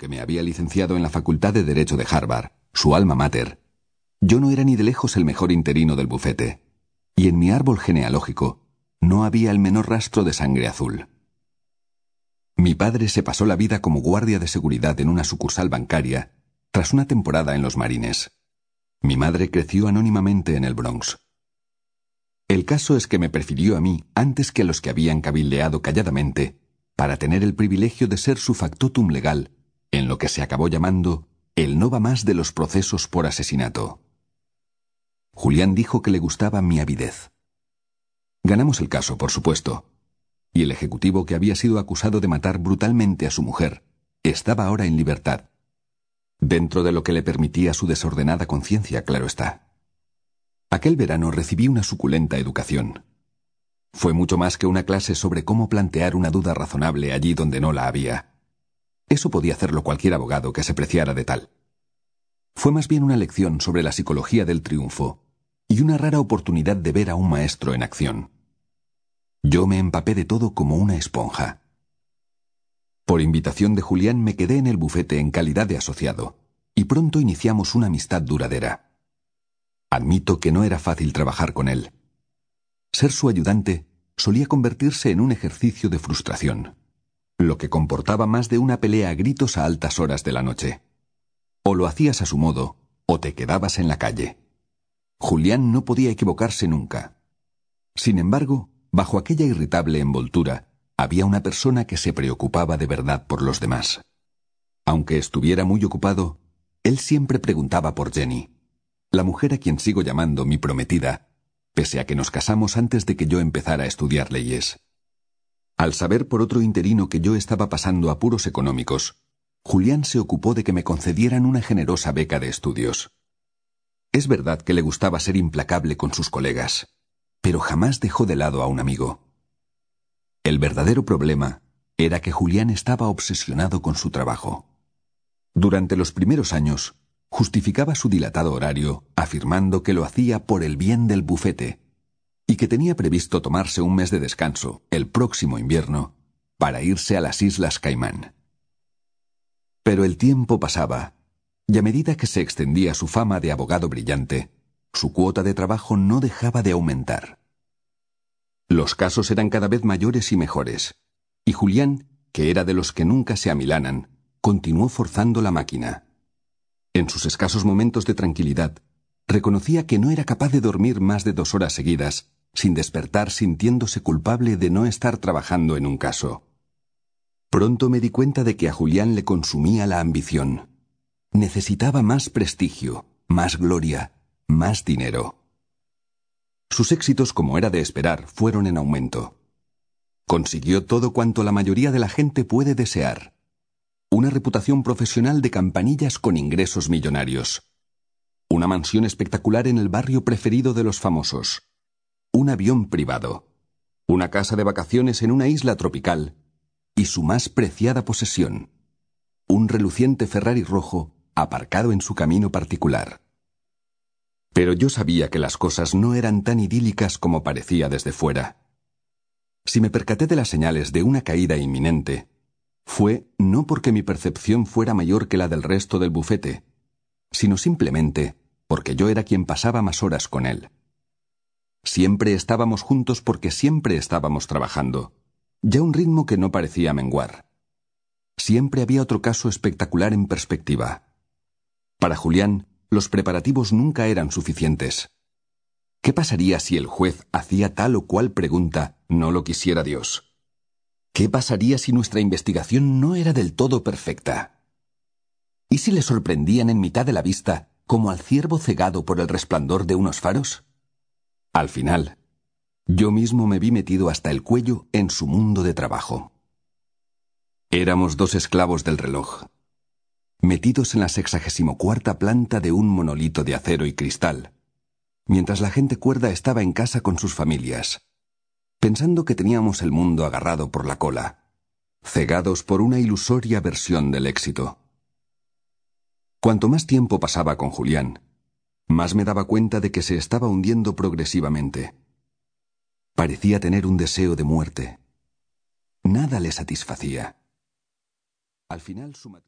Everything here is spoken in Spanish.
aunque me había licenciado en la Facultad de Derecho de Harvard, su alma mater, yo no era ni de lejos el mejor interino del bufete, y en mi árbol genealógico no había el menor rastro de sangre azul. Mi padre se pasó la vida como guardia de seguridad en una sucursal bancaria tras una temporada en los marines. Mi madre creció anónimamente en el Bronx. El caso es que me prefirió a mí antes que a los que habían cabildeado calladamente para tener el privilegio de ser su factotum legal en lo que se acabó llamando el no va más de los procesos por asesinato. Julián dijo que le gustaba mi avidez. Ganamos el caso, por supuesto, y el ejecutivo que había sido acusado de matar brutalmente a su mujer estaba ahora en libertad, dentro de lo que le permitía su desordenada conciencia, claro está. Aquel verano recibí una suculenta educación. Fue mucho más que una clase sobre cómo plantear una duda razonable allí donde no la había. Eso podía hacerlo cualquier abogado que se preciara de tal. Fue más bien una lección sobre la psicología del triunfo y una rara oportunidad de ver a un maestro en acción. Yo me empapé de todo como una esponja. Por invitación de Julián me quedé en el bufete en calidad de asociado, y pronto iniciamos una amistad duradera. Admito que no era fácil trabajar con él. Ser su ayudante solía convertirse en un ejercicio de frustración, lo que comportaba más de una pelea a gritos a altas horas de la noche. O lo hacías a su modo, o te quedabas en la calle. Julián no podía equivocarse nunca. Sin embargo, Bajo aquella irritable envoltura había una persona que se preocupaba de verdad por los demás. Aunque estuviera muy ocupado, él siempre preguntaba por Jenny, la mujer a quien sigo llamando mi prometida, pese a que nos casamos antes de que yo empezara a estudiar leyes. Al saber por otro interino que yo estaba pasando apuros económicos, Julián se ocupó de que me concedieran una generosa beca de estudios. Es verdad que le gustaba ser implacable con sus colegas pero jamás dejó de lado a un amigo. El verdadero problema era que Julián estaba obsesionado con su trabajo. Durante los primeros años, justificaba su dilatado horario afirmando que lo hacía por el bien del bufete y que tenía previsto tomarse un mes de descanso el próximo invierno para irse a las Islas Caimán. Pero el tiempo pasaba, y a medida que se extendía su fama de abogado brillante, su cuota de trabajo no dejaba de aumentar. Los casos eran cada vez mayores y mejores, y Julián, que era de los que nunca se amilanan, continuó forzando la máquina. En sus escasos momentos de tranquilidad, reconocía que no era capaz de dormir más de dos horas seguidas, sin despertar sintiéndose culpable de no estar trabajando en un caso. Pronto me di cuenta de que a Julián le consumía la ambición. Necesitaba más prestigio, más gloria, más dinero. Sus éxitos, como era de esperar, fueron en aumento. Consiguió todo cuanto la mayoría de la gente puede desear. Una reputación profesional de campanillas con ingresos millonarios. Una mansión espectacular en el barrio preferido de los famosos. Un avión privado. Una casa de vacaciones en una isla tropical. Y su más preciada posesión. Un reluciente Ferrari rojo aparcado en su camino particular. Pero yo sabía que las cosas no eran tan idílicas como parecía desde fuera. Si me percaté de las señales de una caída inminente, fue no porque mi percepción fuera mayor que la del resto del bufete, sino simplemente porque yo era quien pasaba más horas con él. Siempre estábamos juntos porque siempre estábamos trabajando, ya un ritmo que no parecía menguar. Siempre había otro caso espectacular en perspectiva. Para Julián, los preparativos nunca eran suficientes. ¿Qué pasaría si el juez hacía tal o cual pregunta no lo quisiera Dios? ¿Qué pasaría si nuestra investigación no era del todo perfecta? ¿Y si le sorprendían en mitad de la vista como al ciervo cegado por el resplandor de unos faros? Al final, yo mismo me vi metido hasta el cuello en su mundo de trabajo. Éramos dos esclavos del reloj, metidos en la sexagésimo cuarta planta de un monolito de acero y cristal, mientras la gente cuerda estaba en casa con sus familias, pensando que teníamos el mundo agarrado por la cola, cegados por una ilusoria versión del éxito. Cuanto más tiempo pasaba con Julián, más me daba cuenta de que se estaba hundiendo progresivamente. Parecía tener un deseo de muerte. Nada le satisfacía. Al final su